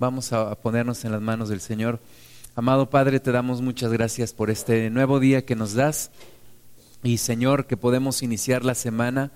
Vamos a ponernos en las manos del Señor. Amado Padre, te damos muchas gracias por este nuevo día que nos das y Señor, que podemos iniciar la semana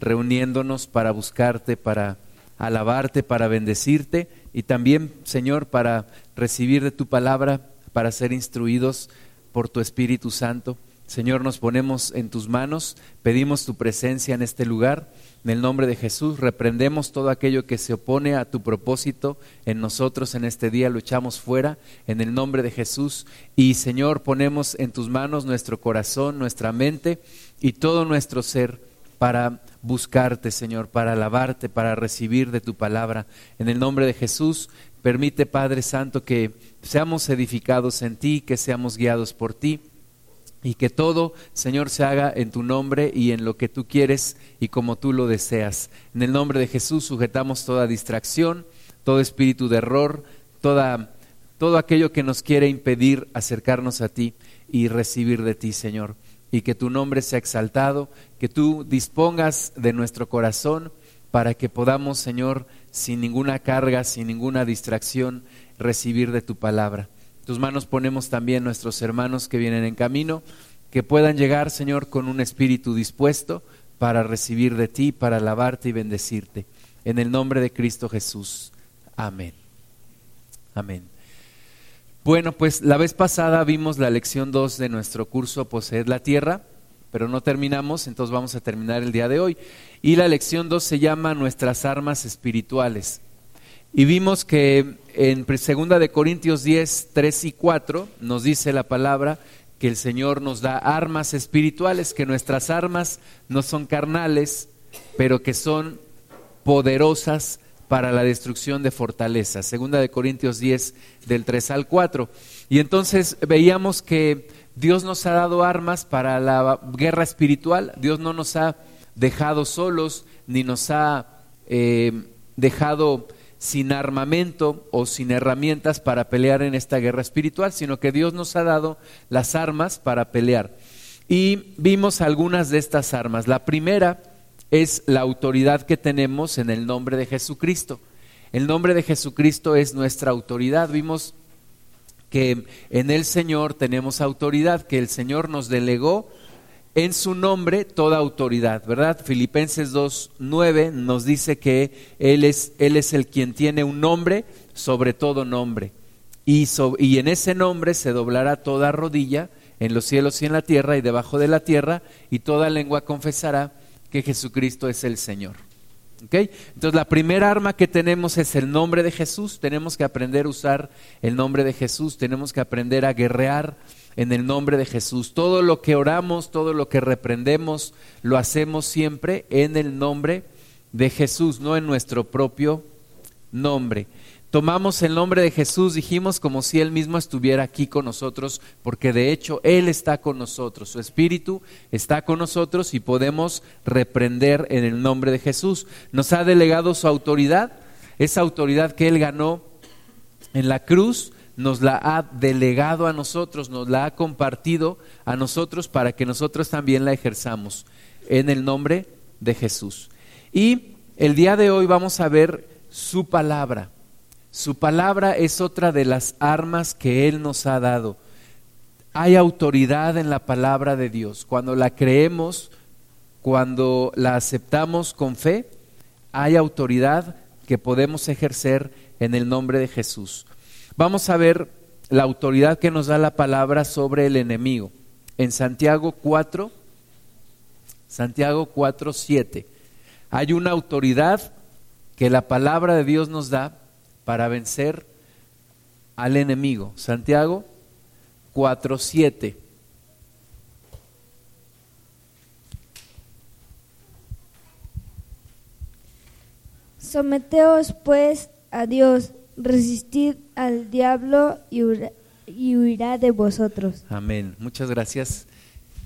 reuniéndonos para buscarte, para alabarte, para bendecirte y también, Señor, para recibir de tu palabra, para ser instruidos por tu Espíritu Santo. Señor, nos ponemos en tus manos, pedimos tu presencia en este lugar. En el nombre de Jesús, reprendemos todo aquello que se opone a tu propósito en nosotros en este día, lo echamos fuera en el nombre de Jesús. Y Señor, ponemos en tus manos nuestro corazón, nuestra mente y todo nuestro ser para buscarte, Señor, para alabarte, para recibir de tu palabra. En el nombre de Jesús, permite, Padre Santo, que seamos edificados en ti, que seamos guiados por ti y que todo, Señor, se haga en tu nombre y en lo que tú quieres y como tú lo deseas. En el nombre de Jesús sujetamos toda distracción, todo espíritu de error, toda, todo aquello que nos quiere impedir acercarnos a ti y recibir de ti, Señor. Y que tu nombre sea exaltado, que tú dispongas de nuestro corazón para que podamos, Señor, sin ninguna carga, sin ninguna distracción, recibir de tu palabra tus manos ponemos también nuestros hermanos que vienen en camino, que puedan llegar, Señor, con un espíritu dispuesto para recibir de ti, para alabarte y bendecirte. En el nombre de Cristo Jesús. Amén. Amén. Bueno, pues la vez pasada vimos la lección 2 de nuestro curso Poseed la Tierra, pero no terminamos, entonces vamos a terminar el día de hoy. Y la lección 2 se llama Nuestras armas espirituales. Y vimos que en 2 de Corintios 10, 3 y 4 nos dice la palabra que el Señor nos da armas espirituales, que nuestras armas no son carnales, pero que son poderosas para la destrucción de fortalezas. Segunda de Corintios 10 del 3 al 4. Y entonces veíamos que Dios nos ha dado armas para la guerra espiritual. Dios no nos ha dejado solos ni nos ha eh, dejado sin armamento o sin herramientas para pelear en esta guerra espiritual, sino que Dios nos ha dado las armas para pelear. Y vimos algunas de estas armas. La primera es la autoridad que tenemos en el nombre de Jesucristo. El nombre de Jesucristo es nuestra autoridad. Vimos que en el Señor tenemos autoridad, que el Señor nos delegó en su nombre toda autoridad, ¿verdad? Filipenses 2.9 nos dice que él es, él es el quien tiene un nombre sobre todo nombre. Y, y en ese nombre se doblará toda rodilla en los cielos y en la tierra y debajo de la tierra, y toda lengua confesará que Jesucristo es el Señor. ¿Okay? Entonces la primera arma que tenemos es el nombre de Jesús, tenemos que aprender a usar el nombre de Jesús, tenemos que aprender a guerrear en el nombre de Jesús. Todo lo que oramos, todo lo que reprendemos, lo hacemos siempre en el nombre de Jesús, no en nuestro propio nombre. Tomamos el nombre de Jesús, dijimos como si Él mismo estuviera aquí con nosotros, porque de hecho Él está con nosotros, su Espíritu está con nosotros y podemos reprender en el nombre de Jesús. Nos ha delegado su autoridad, esa autoridad que Él ganó en la cruz, nos la ha delegado a nosotros, nos la ha compartido a nosotros para que nosotros también la ejerzamos en el nombre de Jesús. Y el día de hoy vamos a ver su palabra. Su palabra es otra de las armas que Él nos ha dado. Hay autoridad en la palabra de Dios. Cuando la creemos, cuando la aceptamos con fe, hay autoridad que podemos ejercer en el nombre de Jesús. Vamos a ver la autoridad que nos da la palabra sobre el enemigo. En Santiago 4, Santiago 4, 7, hay una autoridad que la palabra de Dios nos da para vencer al enemigo. Santiago 4, 7. Someteos pues a Dios resistid al diablo y huirá, de vosotros. Amén. Muchas gracias.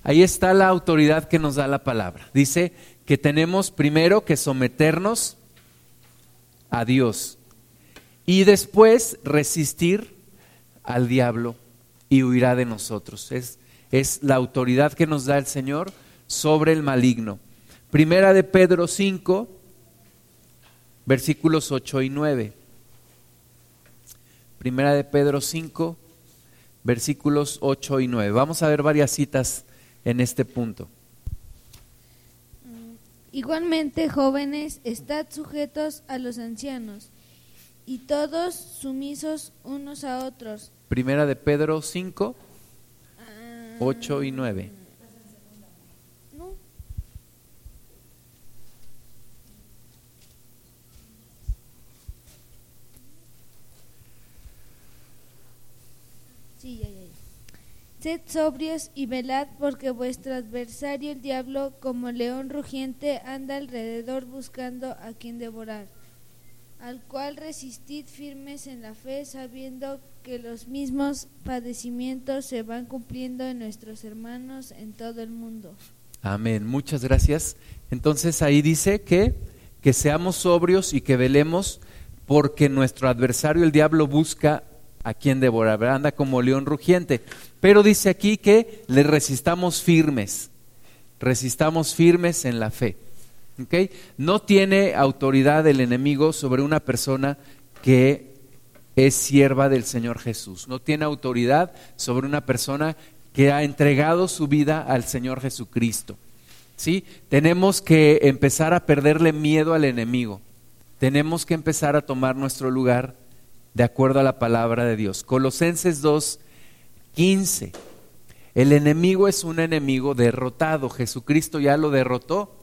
Ahí está la autoridad que nos da la palabra. Dice que tenemos primero que someternos a Dios y después resistir al diablo y huirá de nosotros. Es, es la autoridad que nos da el Señor sobre el maligno. Primera de Pedro 5, versículos 8 y 9. Primera de Pedro 5, versículos 8 y 9. Vamos a ver varias citas en este punto. Igualmente, jóvenes, estad sujetos a los ancianos y todos sumisos unos a otros. Primera de Pedro 5, 8 y 9. No. Sí. Sed sobrios y velad, porque vuestro adversario el diablo, como león rugiente, anda alrededor buscando a quien devorar, al cual resistid firmes en la fe, sabiendo que los mismos padecimientos se van cumpliendo en nuestros hermanos en todo el mundo. Amén. Muchas gracias. Entonces ahí dice que, que seamos sobrios y que velemos porque nuestro adversario el diablo busca a quien devorar, anda como león rugiente. Pero dice aquí que le resistamos firmes, resistamos firmes en la fe. No tiene autoridad el enemigo sobre una persona que es sierva del Señor Jesús. No tiene autoridad sobre una persona que ha entregado su vida al Señor Jesucristo. ¿Sí? Tenemos que empezar a perderle miedo al enemigo. Tenemos que empezar a tomar nuestro lugar de acuerdo a la palabra de Dios. Colosenses 2, 15. El enemigo es un enemigo derrotado. Jesucristo ya lo derrotó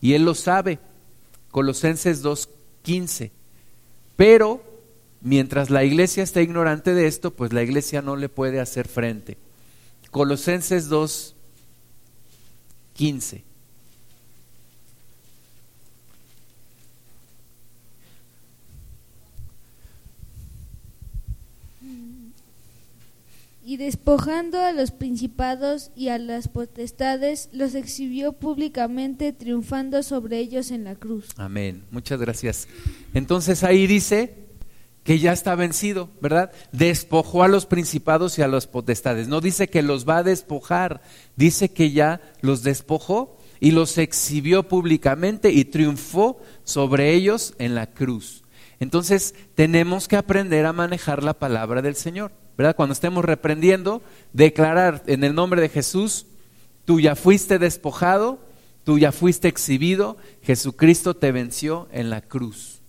y él lo sabe. Colosenses 2, 15. Pero mientras la iglesia está ignorante de esto, pues la iglesia no le puede hacer frente. Colosenses 2, 15. Y despojando a los principados y a las potestades, los exhibió públicamente, triunfando sobre ellos en la cruz. Amén. Muchas gracias. Entonces ahí dice que ya está vencido, ¿verdad? Despojó a los principados y a las potestades. No dice que los va a despojar, dice que ya los despojó y los exhibió públicamente y triunfó sobre ellos en la cruz. Entonces tenemos que aprender a manejar la palabra del Señor. ¿Verdad? Cuando estemos reprendiendo, declarar en el nombre de Jesús, tú ya fuiste despojado, tú ya fuiste exhibido, Jesucristo te venció en la cruz.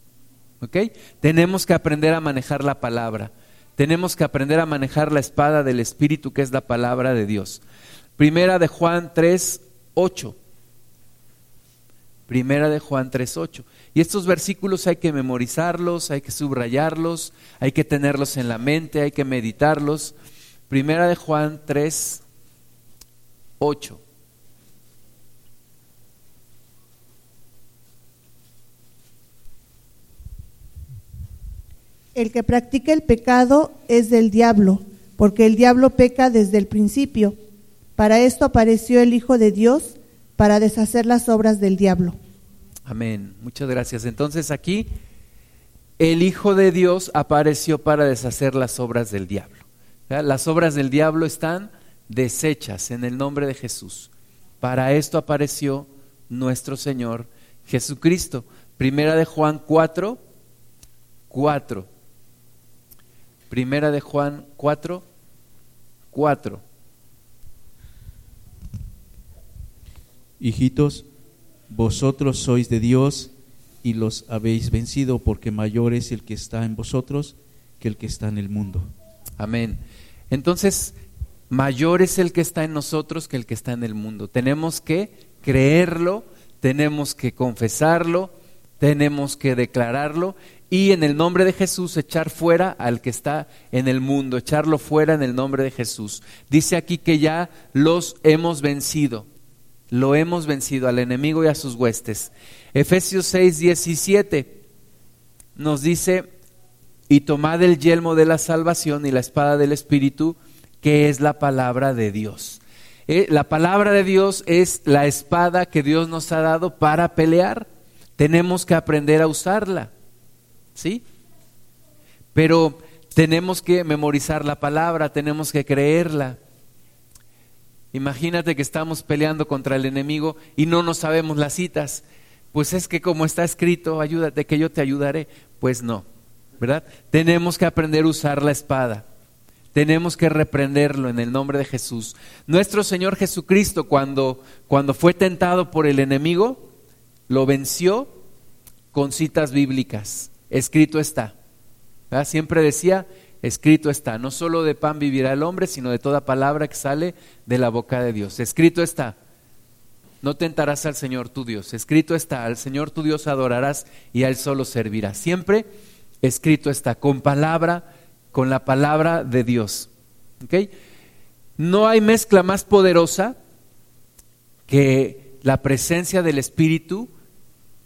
¿Ok? Tenemos que aprender a manejar la palabra. Tenemos que aprender a manejar la espada del Espíritu, que es la palabra de Dios. Primera de Juan 3, 8. Primera de Juan 3.8. Y estos versículos hay que memorizarlos, hay que subrayarlos, hay que tenerlos en la mente, hay que meditarlos. Primera de Juan 3.8. El que practica el pecado es del diablo, porque el diablo peca desde el principio. Para esto apareció el Hijo de Dios para deshacer las obras del diablo. Amén. Muchas gracias. Entonces aquí el Hijo de Dios apareció para deshacer las obras del diablo. Las obras del diablo están deshechas en el nombre de Jesús. Para esto apareció nuestro Señor Jesucristo. Primera de Juan 4, 4. Primera de Juan 4, 4. Hijitos, vosotros sois de Dios y los habéis vencido, porque mayor es el que está en vosotros que el que está en el mundo. Amén. Entonces, mayor es el que está en nosotros que el que está en el mundo. Tenemos que creerlo, tenemos que confesarlo, tenemos que declararlo y en el nombre de Jesús echar fuera al que está en el mundo, echarlo fuera en el nombre de Jesús. Dice aquí que ya los hemos vencido lo hemos vencido al enemigo y a sus huestes. Efesios 6, 17 nos dice, y tomad el yelmo de la salvación y la espada del Espíritu, que es la palabra de Dios. Eh, la palabra de Dios es la espada que Dios nos ha dado para pelear. Tenemos que aprender a usarla. ¿Sí? Pero tenemos que memorizar la palabra, tenemos que creerla. Imagínate que estamos peleando contra el enemigo y no nos sabemos las citas. Pues es que como está escrito, ayúdate que yo te ayudaré. Pues no. ¿verdad? Tenemos que aprender a usar la espada. Tenemos que reprenderlo en el nombre de Jesús. Nuestro Señor Jesucristo, cuando, cuando fue tentado por el enemigo, lo venció con citas bíblicas. Escrito está. Siempre decía, escrito está. No solo de pan vivirá el hombre, sino de toda palabra que sale de la boca de Dios. Escrito está. No tentarás al Señor tu Dios. Escrito está, al Señor tu Dios adorarás y a Él solo servirás. Siempre escrito está, con palabra con la palabra de Dios. No hay mezcla más poderosa que la presencia del Espíritu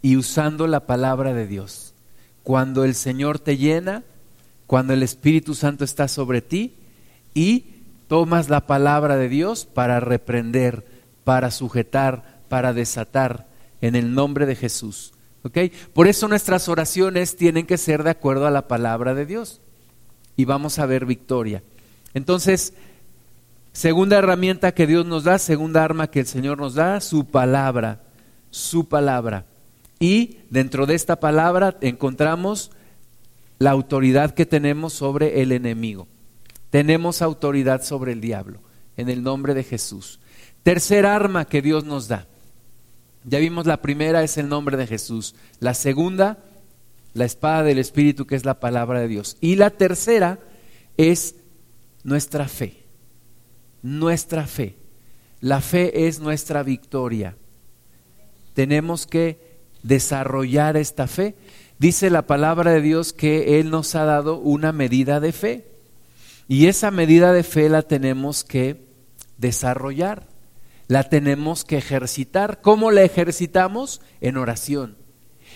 y usando la palabra de Dios. Cuando el Señor te llena, cuando el Espíritu Santo está sobre ti y tomas la palabra de Dios para reprender, para sujetar, para desatar en el nombre de Jesús. Por eso nuestras oraciones tienen que ser de acuerdo a la palabra de Dios y vamos a ver victoria. Entonces, segunda herramienta que Dios nos da, segunda arma que el Señor nos da, su palabra, su palabra. Y dentro de esta palabra encontramos la autoridad que tenemos sobre el enemigo. Tenemos autoridad sobre el diablo, en el nombre de Jesús. Tercer arma que Dios nos da. Ya vimos la primera es el nombre de Jesús. La segunda la espada del Espíritu que es la palabra de Dios. Y la tercera es nuestra fe, nuestra fe. La fe es nuestra victoria. Tenemos que desarrollar esta fe. Dice la palabra de Dios que Él nos ha dado una medida de fe. Y esa medida de fe la tenemos que desarrollar, la tenemos que ejercitar. ¿Cómo la ejercitamos? En oración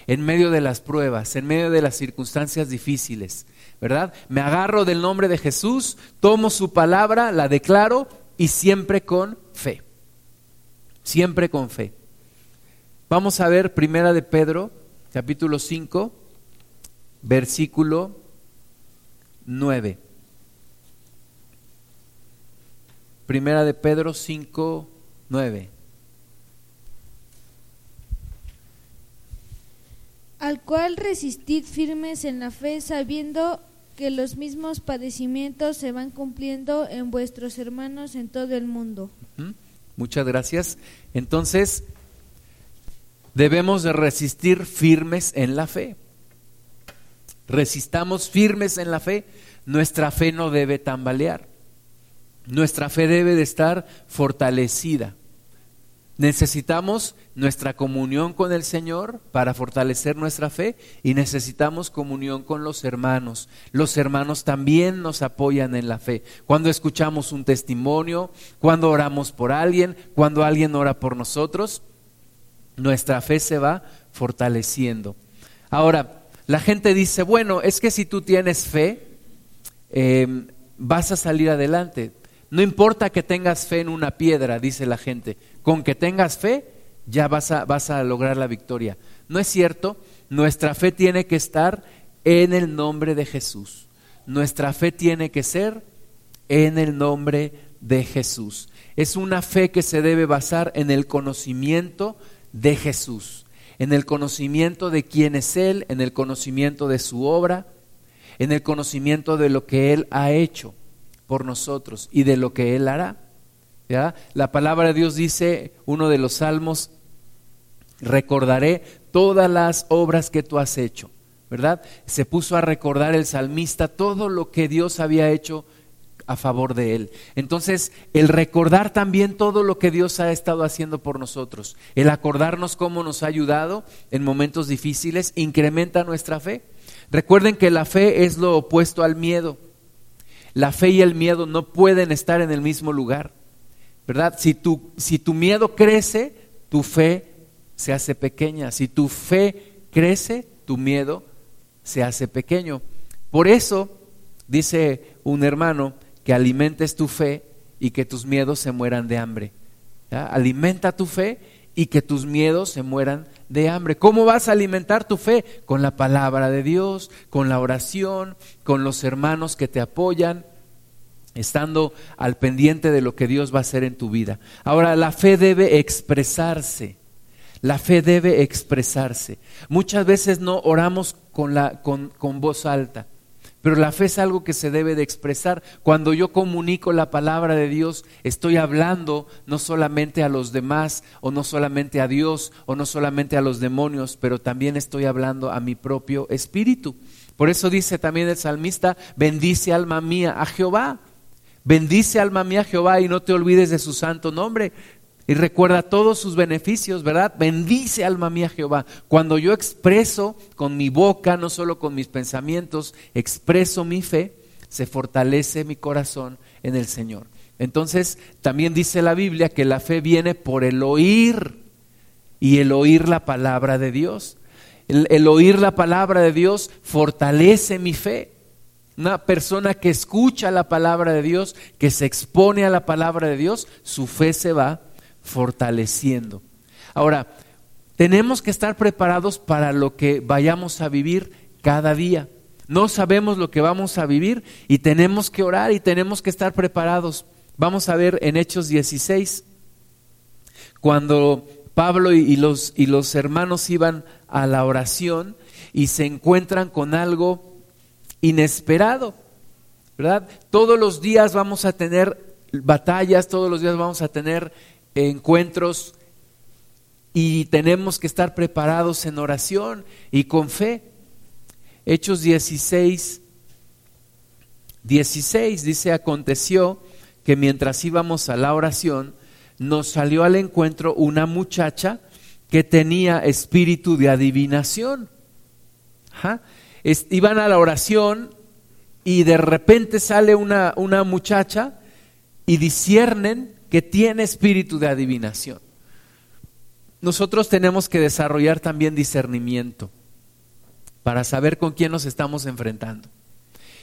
en medio de las pruebas, en medio de las circunstancias difíciles, ¿verdad? Me agarro del nombre de Jesús, tomo su palabra, la declaro y siempre con fe. Siempre con fe. Vamos a ver Primera de Pedro, capítulo 5, versículo 9. Primera de Pedro 5, 9. al cual resistid firmes en la fe, sabiendo que los mismos padecimientos se van cumpliendo en vuestros hermanos en todo el mundo. Muchas gracias. Entonces, debemos de resistir firmes en la fe. Resistamos firmes en la fe. Nuestra fe no debe tambalear. Nuestra fe debe de estar fortalecida. Necesitamos nuestra comunión con el Señor para fortalecer nuestra fe y necesitamos comunión con los hermanos. Los hermanos también nos apoyan en la fe. Cuando escuchamos un testimonio, cuando oramos por alguien, cuando alguien ora por nosotros, nuestra fe se va fortaleciendo. Ahora, la gente dice, bueno, es que si tú tienes fe, em, vas a salir adelante. No importa que tengas fe en una piedra, dice la gente. Con que tengas fe, ya vas a, vas a lograr la victoria. No es cierto, nuestra fe tiene que estar en el nombre de Jesús. Nuestra fe tiene que ser en el nombre de Jesús. Es una fe que se debe basar en el conocimiento de Jesús, en el conocimiento de quién es Él, en el conocimiento de su obra, en el conocimiento de lo que Él ha hecho por nosotros y de lo que Él hará. La palabra de Dios dice, uno de los salmos, recordaré todas las obras que tú has hecho, ¿verdad? Se puso a recordar el salmista todo lo que Dios había hecho a favor de él. Entonces, el recordar también todo lo que Dios ha estado haciendo por nosotros, el acordarnos cómo nos ha ayudado en momentos difíciles, incrementa nuestra fe. Recuerden que la fe es lo opuesto al miedo. La fe y el miedo no pueden estar en el mismo lugar, ¿verdad? Si tu, si tu miedo crece, tu fe se hace pequeña. Si tu fe crece, tu miedo se hace pequeño. Por eso dice un hermano que alimentes tu fe y que tus miedos se mueran de hambre. Alimenta tu fe y que tus miedos se mueran de hambre. ¿Cómo vas a alimentar tu fe? Con la palabra de Dios, con la oración, con los hermanos que te apoyan, estando al pendiente de lo que Dios va a hacer en tu vida. Ahora, la fe debe expresarse. La fe debe expresarse. Muchas veces no oramos con, la, con, con voz alta, pero la fe es algo que se debe de expresar. Cuando yo comunico la palabra de Dios, estoy hablando no solamente a los demás, o no solamente a Dios, o no solamente a los demonios, pero también estoy hablando a mi propio espíritu. Por eso dice también el salmista, bendice alma mía a Jehová. Bendice alma mía Jehová y no te olvides de su santo nombre. Y recuerda todos sus beneficios, ¿verdad? Bendice alma mía Jehová. Cuando yo expreso con mi boca, no solo con mis pensamientos, expreso mi fe, se fortalece mi corazón en el Señor. Entonces, también dice la Biblia que la fe viene por el oír y el oír la palabra de Dios. El, el oír la palabra de Dios fortalece mi fe. Una persona que escucha la palabra de Dios, que se expone a la palabra de Dios, su fe se va fortaleciendo. Ahora, tenemos que estar preparados para lo que vayamos a vivir cada día. No sabemos lo que vamos a vivir y tenemos que orar y tenemos que estar preparados. Vamos a ver en Hechos 16, cuando Pablo y los, y los hermanos iban a la oración y se encuentran con algo inesperado, ¿verdad? Todos los días vamos a tener batallas, todos los días vamos a tener encuentros y tenemos que estar preparados en oración y con fe. Hechos 16, 16 dice, aconteció que mientras íbamos a la oración, nos salió al encuentro una muchacha que tenía espíritu de adivinación. iban a la oración y de repente sale una, una muchacha y disciernen que tiene espíritu de adivinación. Nosotros tenemos que desarrollar también discernimiento para saber con quién nos estamos enfrentando.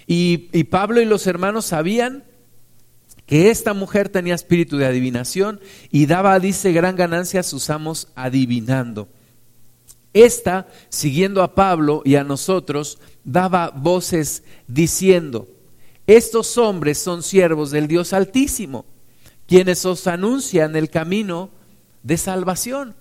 Y, Pablo y los hermanos sabían que esta mujer tenía espíritu de adivinación y daba, dice, gran ganancia a sus amos adivinando. Esta, siguiendo a Pablo y a nosotros, daba voces diciendo, estos hombres son siervos del Dios Altísimo quienes os anuncian el camino de salvación.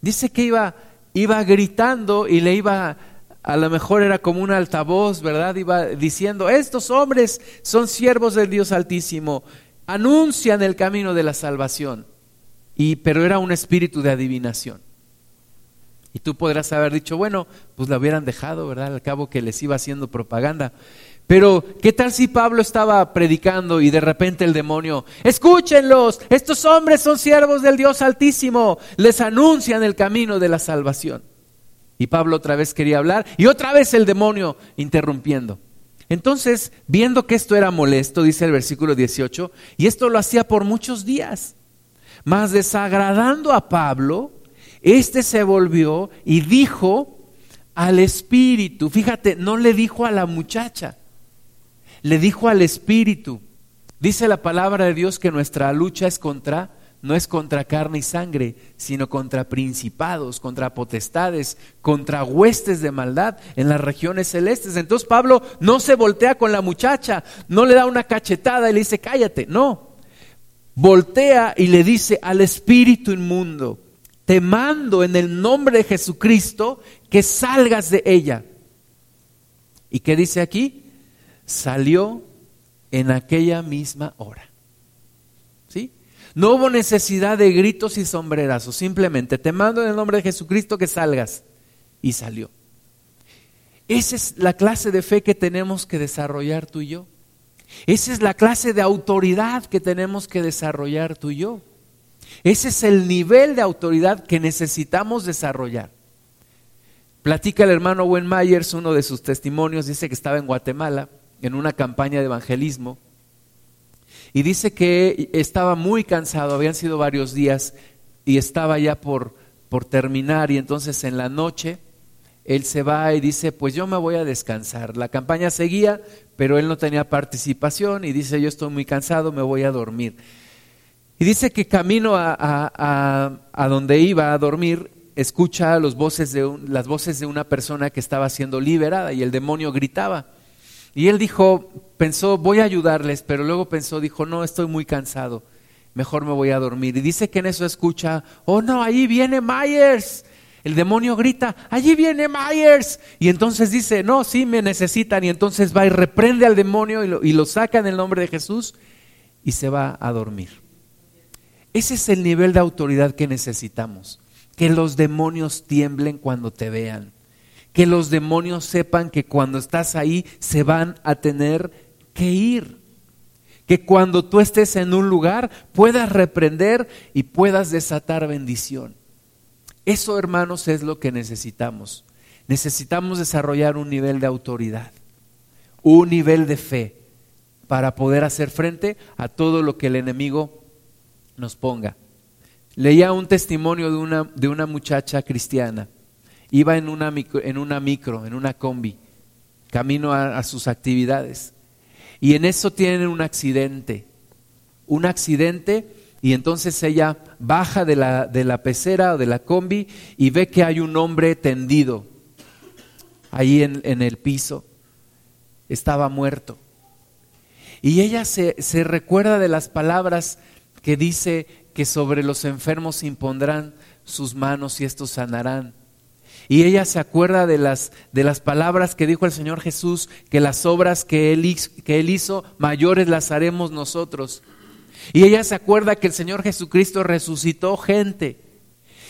Dice que iba, iba gritando y le iba, a lo mejor era como un altavoz, ¿verdad? Iba diciendo, estos hombres son siervos del Dios Altísimo, anuncian el camino de la salvación. Y, pero era un espíritu de adivinación. Y tú podrás haber dicho, bueno, pues la hubieran dejado, ¿verdad? Al cabo que les iba haciendo propaganda. Pero, ¿qué tal si Pablo estaba predicando y de repente el demonio, escúchenlos, estos hombres son siervos del Dios Altísimo, les anuncian el camino de la salvación? Y Pablo otra vez quería hablar y otra vez el demonio interrumpiendo. Entonces, viendo que esto era molesto, dice el versículo 18, y esto lo hacía por muchos días, mas desagradando a Pablo, este se volvió y dijo al espíritu, fíjate, no le dijo a la muchacha, le dijo al espíritu. Dice la palabra de Dios que nuestra lucha es contra, no es contra carne y sangre, sino contra principados, contra potestades, contra huestes de maldad en las regiones celestes. Entonces Pablo no se voltea con la muchacha, no le da una cachetada y le dice, cállate, no. Voltea y le dice al espíritu inmundo, te mando en el nombre de Jesucristo que salgas de ella. ¿Y qué dice aquí? Salió en aquella misma hora. ¿Sí? No hubo necesidad de gritos y sombrerazos, simplemente te mando en el nombre de Jesucristo que salgas. Y salió. Esa es la clase de fe que tenemos que desarrollar tú y yo. Esa es la clase de autoridad que tenemos que desarrollar tú y yo. Ese es el nivel de autoridad que necesitamos desarrollar. Platica el hermano Wen Myers, uno de sus testimonios, dice que estaba en Guatemala en una campaña de evangelismo y dice que estaba muy cansado, habían sido varios días y estaba ya por, por terminar y entonces en la noche él se va y dice, pues yo me voy a descansar. La campaña seguía, pero él no tenía participación y dice, yo estoy muy cansado, me voy a dormir. Y dice que camino a, a, donde iba a dormir, escucha los voces de las voces de una persona que estaba siendo liberada y el demonio gritaba. Y él dijo, pensó, voy a ayudarles, pero luego pensó, dijo, no, estoy muy cansado. mejor me voy a dormir. Y dice que en eso escucha, oh no, ahí viene Myers. El demonio grita, allí viene Myers. Y entonces dice, no, sí me necesitan. Y entonces va y reprende al demonio y lo, y lo saca en el nombre de Jesús y se va a dormir. Ese es el nivel de autoridad que necesitamos. Que los demonios tiemblen cuando te vean. Que los demonios sepan que cuando estás ahí se van a tener que ir. Que cuando tú estés en un lugar puedas reprender y puedas desatar bendición. Eso, hermanos, es lo que necesitamos. Necesitamos desarrollar un nivel de autoridad, un nivel de fe para poder hacer frente a todo lo que el enemigo nos ponga. Leía un testimonio de una, de una muchacha cristiana. Iba en una, micro, en una micro, en una combi, camino a, sus actividades. Y en eso tienen un accidente. Un accidente y entonces ella baja de la, de la pecera o de la combi y ve que hay un hombre tendido ahí en, en el piso. Estaba muerto. Y ella se, se recuerda de las palabras que dice que sobre los enfermos impondrán sus manos y estos sanarán. Y ella se acuerda de las, de las palabras que dijo el Señor Jesús, que las obras que él, que él hizo, mayores las haremos nosotros. Y ella se acuerda que el Señor Jesucristo resucitó gente.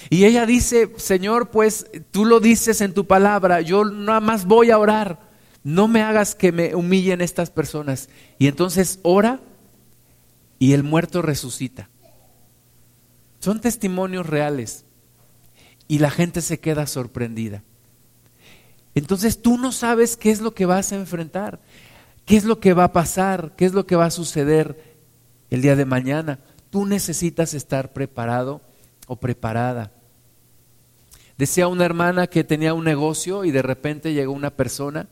Y ella dice, Señor, pues tú lo dices en tu palabra, yo nada más voy a orar, no me hagas que me humillen estas personas. Y entonces ora y el muerto resucita. Son testimonios reales y la gente se queda sorprendida. Entonces tú no sabes qué es lo que vas a enfrentar, qué es lo que va a pasar, qué es lo que va a suceder el día de mañana. Tú necesitas estar preparado o preparada. Decía una hermana que tenía un negocio y de repente llegó una persona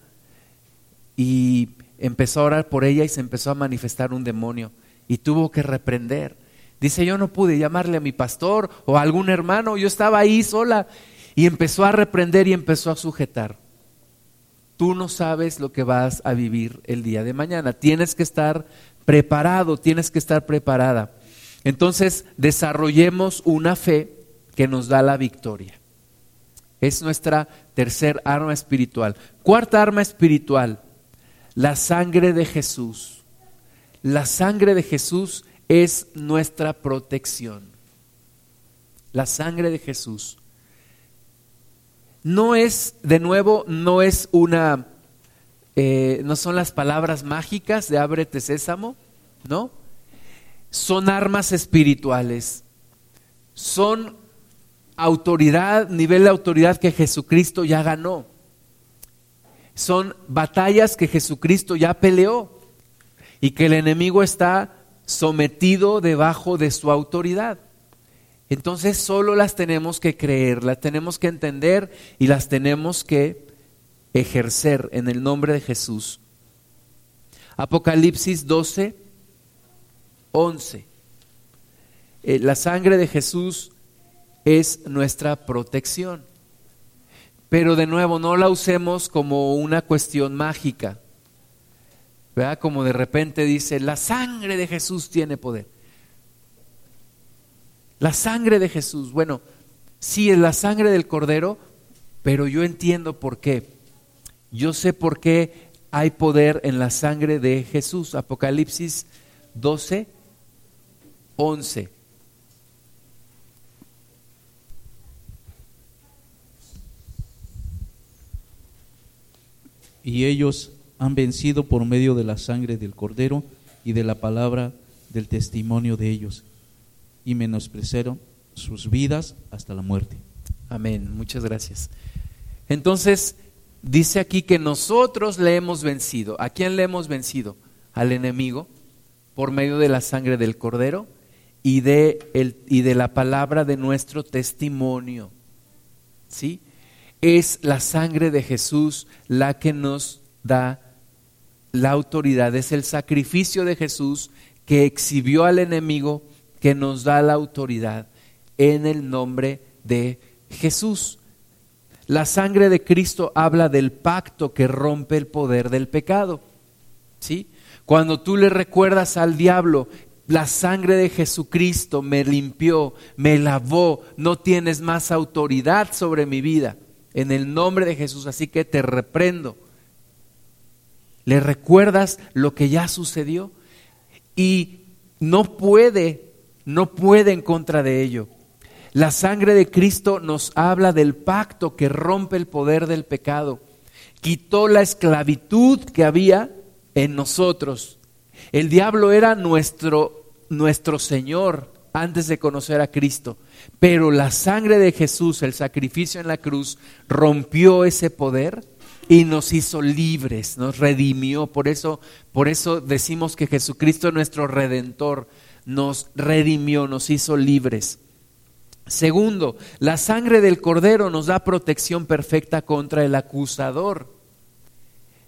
y empezó a orar por ella y se empezó a manifestar un demonio y tuvo que reprender. Dice, yo no pude llamarle a mi pastor o a algún hermano, yo estaba ahí sola y empezó a reprender y empezó a sujetar. Tú no sabes lo que vas a vivir el día de mañana. Tienes que estar preparado, tienes que estar preparada. Entonces, desarrollemos una fe que nos da la victoria. Es nuestra tercer arma espiritual. Cuarta arma espiritual, la sangre de Jesús. La sangre de Jesús es nuestra protección. La sangre de Jesús. No es, de nuevo, no es una eh, no son las palabras mágicas de ábrete sésamo, ¿no? Son armas espirituales, son autoridad, nivel de autoridad que Jesucristo ya ganó. Son batallas que Jesucristo ya peleó y que el enemigo está sometido debajo de su autoridad. Entonces solo las tenemos que creer, las tenemos que entender y las tenemos que ejercer en el nombre de Jesús. Apocalipsis 12, 11. Eh, la sangre de Jesús es nuestra protección. Pero de nuevo, no la usemos como una cuestión mágica. ¿Verdad? Como de repente dice, la sangre de Jesús tiene poder. La sangre de Jesús, bueno, sí es la sangre del cordero, pero yo entiendo por qué. Yo sé por qué hay poder en la sangre de Jesús. Apocalipsis 12, 11. Y ellos han vencido por medio de la sangre del cordero y de la palabra del testimonio de ellos, y menospreciaron sus vidas hasta la muerte. Amén, muchas gracias. Entonces, dice aquí que nosotros le hemos vencido. ¿A quién le hemos vencido? Al enemigo por medio de la sangre del cordero y de, el, y de la palabra de nuestro testimonio. ¿Sí? Es la sangre de Jesús la que nos da la autoridad, es el sacrificio de Jesús que exhibió al enemigo que nos da la autoridad en el nombre de Jesús. La sangre de Cristo habla del pacto que rompe el poder del pecado. ¿Sí? Cuando tú le recuerdas al diablo La sangre de Jesucristo me limpió, me lavó, no tienes más autoridad sobre mi vida. En el nombre de Jesús, así que te reprendo. ¿Le recuerdas lo que ya sucedió? Y no puede, no puede en contra de ello. La sangre de Cristo nos habla del pacto que rompe el poder del pecado. Quitó la esclavitud que había en nosotros. El diablo era nuestro, nuestro Señor antes de conocer a Cristo. Pero la sangre de Jesús, el sacrificio en la cruz, rompió ese poder y nos hizo libres, nos redimió. Por eso, por eso decimos que Jesucristo nuestro redentor, nos redimió, nos hizo libres. Segundo, la sangre del cordero nos da protección perfecta contra el acusador.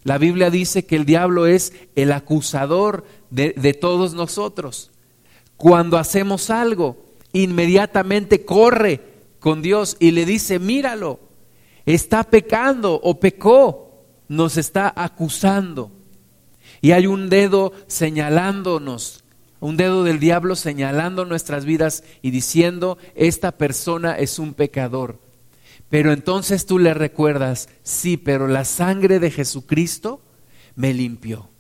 La Biblia dice que el diablo es el acusador de, de todos nosotros. Cuando hacemos algo, inmediatamente corre con Dios y le dice, míralo, está pecando o pecó, nos está acusando. Y hay un dedo señalándonos, un dedo del diablo señalando nuestras vidas y diciendo, esta persona es un pecador. Pero entonces tú le recuerdas, sí, pero la sangre de Jesucristo me limpió.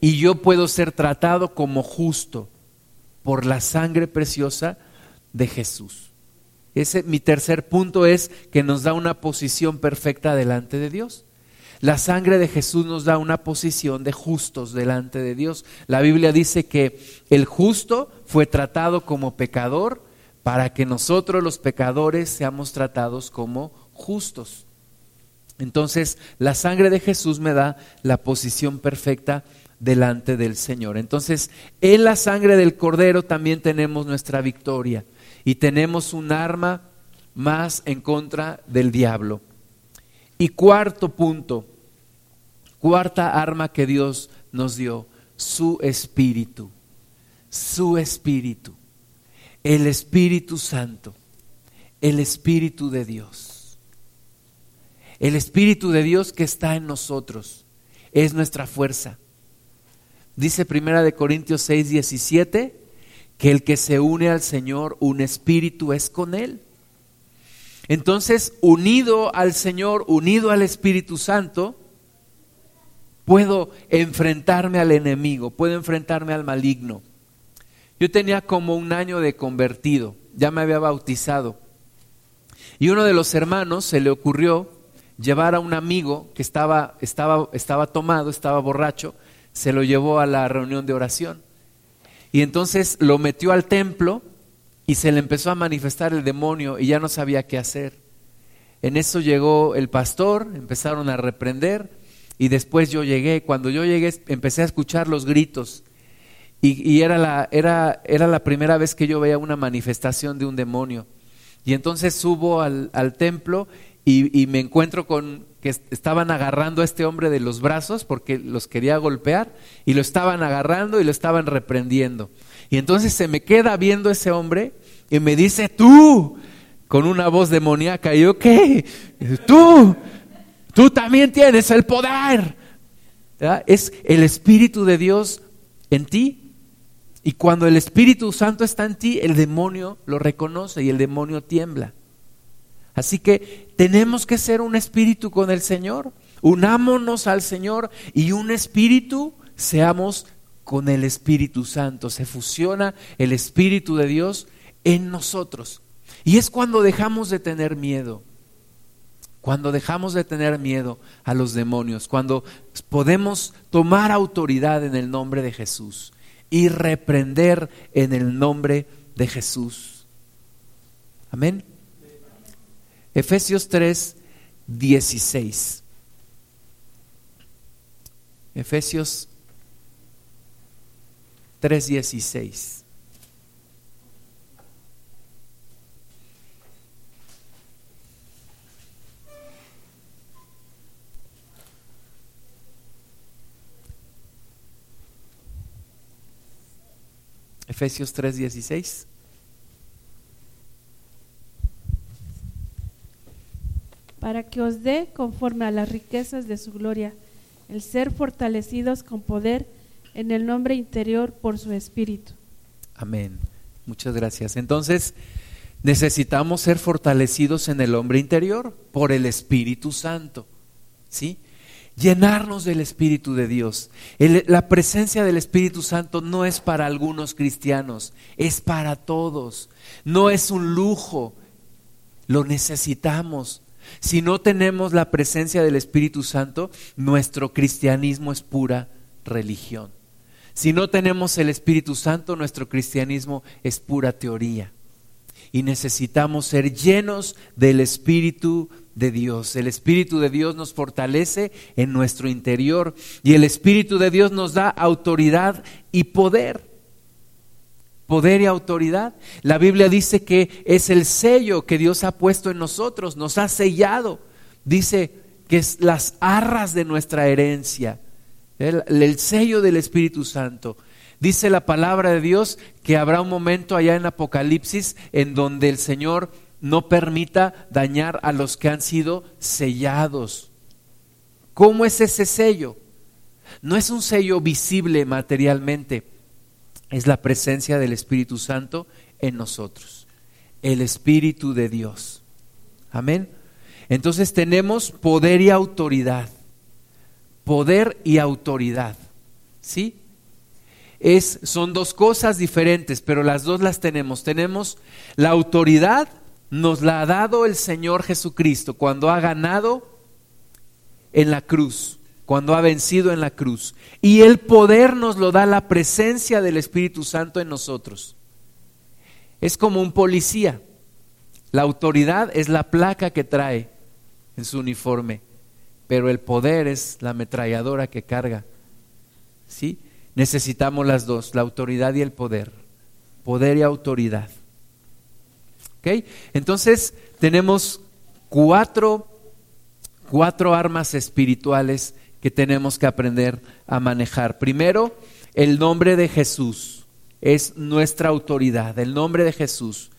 Y yo puedo ser tratado como justo por la sangre preciosa de Jesús. Ese, mi tercer punto es que nos da una posición perfecta delante de Dios. La sangre de Jesús nos da una posición de justos delante de Dios. La Biblia dice que el justo fue tratado como pecador para que nosotros los pecadores seamos tratados como justos. Entonces, la sangre de Jesús me da la posición perfecta delante del Señor. Entonces, en la sangre del Cordero también tenemos nuestra victoria y tenemos un arma más en contra del diablo. Y cuarto punto, cuarta arma que Dios nos dio, su espíritu, su espíritu, el Espíritu Santo, el Espíritu de Dios. El Espíritu de Dios que está en nosotros es nuestra fuerza. Dice Primera de Corintios 6, 17, que el que se une al Señor, un espíritu es con Él. Entonces, unido al Señor, unido al Espíritu Santo, puedo enfrentarme al enemigo, puedo enfrentarme al maligno. Yo tenía como un año de convertido, ya me había bautizado. Y uno de los hermanos se le ocurrió llevar a un amigo que estaba, estaba, estaba tomado, estaba borracho, se lo llevó a la reunión de oración. Y entonces lo metió al templo y se le empezó a manifestar el demonio y ya no sabía qué hacer. En eso llegó el pastor, empezaron a reprender y después yo llegué. Cuando yo llegué empecé a escuchar los gritos y, era, la, era, era, la, primera vez que yo veía una manifestación de un demonio. Y entonces subo al, al templo y, y, me encuentro con que estaban agarrando a este hombre de los brazos porque los quería golpear y lo estaban agarrando y lo estaban reprendiendo. Y entonces se me queda viendo ese hombre y me dice, tú, con una voz demoníaca, y yo, ¿qué? Tú, tú también tienes el poder. Es el Espíritu de Dios en ti. Y cuando el Espíritu Santo está en ti, el demonio lo reconoce y el demonio tiembla. Así que tenemos que ser un espíritu con el Señor. Unámonos al Señor y un espíritu seamos con el Espíritu Santo. Se fusiona el Espíritu de Dios en nosotros. Y es cuando dejamos de tener miedo. Cuando dejamos de tener miedo a los demonios, cuando podemos tomar autoridad en el nombre de Jesús y reprender en el nombre de Jesús. Amén. Efesios 3, 16. Efesios 3, 16. Efesios 3, 16. para os dé conforme a las riquezas de su gloria, el ser fortalecidos con poder en el nombre interior por su espíritu. Amén. Muchas gracias. Entonces, necesitamos ser fortalecidos en el hombre interior por el Espíritu Santo. ¿Sí? Llenarnos del Espíritu de Dios. La presencia del Espíritu Santo no es para algunos cristianos, es para todos. No es un lujo, lo necesitamos. Si no tenemos la presencia del Espíritu Santo, nuestro cristianismo es pura religión. Si no tenemos el Espíritu Santo, nuestro cristianismo es pura teoría. Y necesitamos ser llenos del Espíritu de Dios. El Espíritu de Dios nos fortalece en nuestro interior y el Espíritu de Dios nos da autoridad y poder. Poder y autoridad. La Biblia dice que es el sello que Dios ha puesto en nosotros, nos ha sellado. Dice que es las arras de nuestra herencia, el, el sello del Espíritu Santo. Dice la palabra de Dios que habrá un momento allá en Apocalipsis en donde el Señor no permita dañar a los que han sido sellados. ¿Cómo es ese sello? No es un sello visible materialmente, es la presencia del Espíritu Santo en nosotros, el Espíritu de Dios. Amén. Entonces tenemos poder y autoridad. Poder y autoridad. ¿Sí? Es, son dos cosas diferentes, pero las dos las tenemos. Tenemos la autoridad, nos la ha dado el Señor Jesucristo cuando ha ganado en la cruz, cuando ha vencido en la cruz. Y el poder nos lo da la presencia del Espíritu Santo en nosotros. Es como un policía. La autoridad es la placa que trae en su uniforme, pero el poder es la ametralladora que carga. ¿Sí? Necesitamos las dos, la autoridad y el poder. Poder y autoridad. ¿Ok? Entonces tenemos cuatro, cuatro armas espirituales que tenemos que aprender a manejar. Primero, el nombre de Jesús es nuestra autoridad, el nombre de Jesús.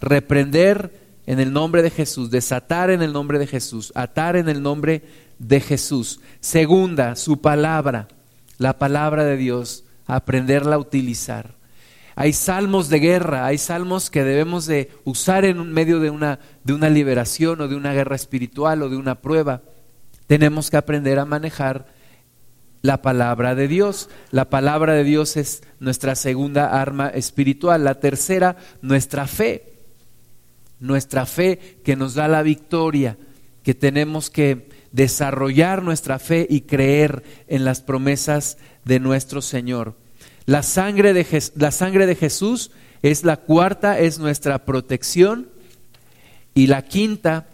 Reprender en el nombre de Jesús, desatar en el nombre de Jesús, atar en el nombre de Jesús. Segunda, su palabra, la palabra de Dios, aprenderla a utilizar. Hay salmos de guerra, hay salmos que debemos de usar en medio de una, de una liberación o de una guerra espiritual o de una prueba. Tenemos que aprender a manejar la palabra de Dios. La palabra de Dios es nuestra segunda arma espiritual. La tercera, nuestra fe. Nuestra fe que nos da la victoria, que tenemos que desarrollar nuestra fe y creer en las promesas de nuestro Señor. La sangre de, la sangre de Jesús es la cuarta, es nuestra protección. Y la quinta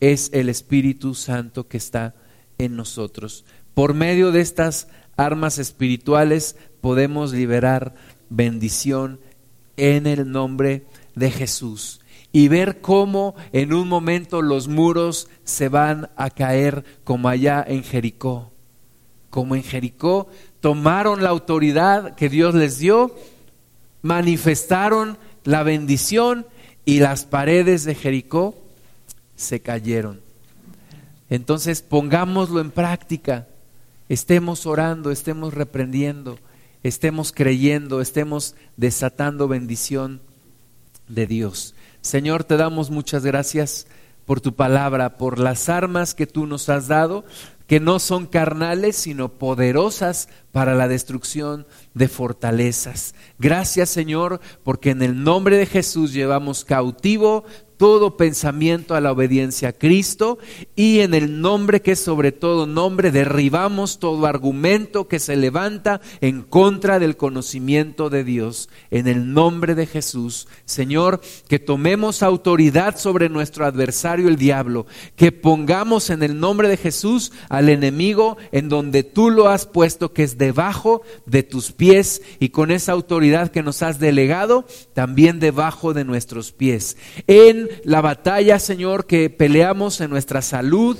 es el Espíritu Santo que está en nosotros. Por medio de estas armas espirituales podemos liberar bendición en el nombre de Jesús y ver cómo en un momento los muros se van a caer como allá en Jericó. Como en Jericó tomaron la autoridad que Dios les dio, manifestaron la bendición y las paredes de Jericó se cayeron. Entonces pongámoslo en práctica, estemos orando, estemos reprendiendo, estemos creyendo, estemos desatando bendición de Dios. Señor, te damos muchas gracias por tu palabra, por las armas que tú nos has dado, que no son carnales, sino poderosas para la destrucción de fortalezas. Gracias, Señor, porque en el nombre de Jesús llevamos cautivo todo pensamiento a la obediencia a Cristo y en el nombre que es sobre todo nombre derribamos todo argumento que se levanta en contra del conocimiento de Dios. En el nombre de Jesús, Señor, que tomemos autoridad sobre nuestro adversario el diablo, que pongamos en el nombre de Jesús al enemigo en donde tú lo has puesto, que es debajo de tus pies y con esa autoridad que nos has delegado, también debajo de nuestros pies. En la batalla, Señor, que peleamos en nuestra salud,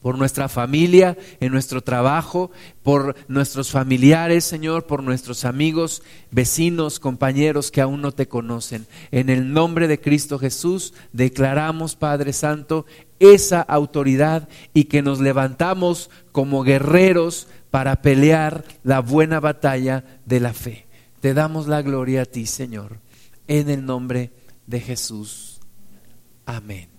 por nuestra familia, en nuestro trabajo, por nuestros familiares, Señor, por nuestros amigos, vecinos, compañeros que aún no te conocen. En el nombre de Cristo Jesús declaramos, Padre Santo, esa autoridad y que nos levantamos como guerreros para pelear la buena batalla de la fe. Te damos la gloria a ti, Señor, en el nombre de Jesús. Amén.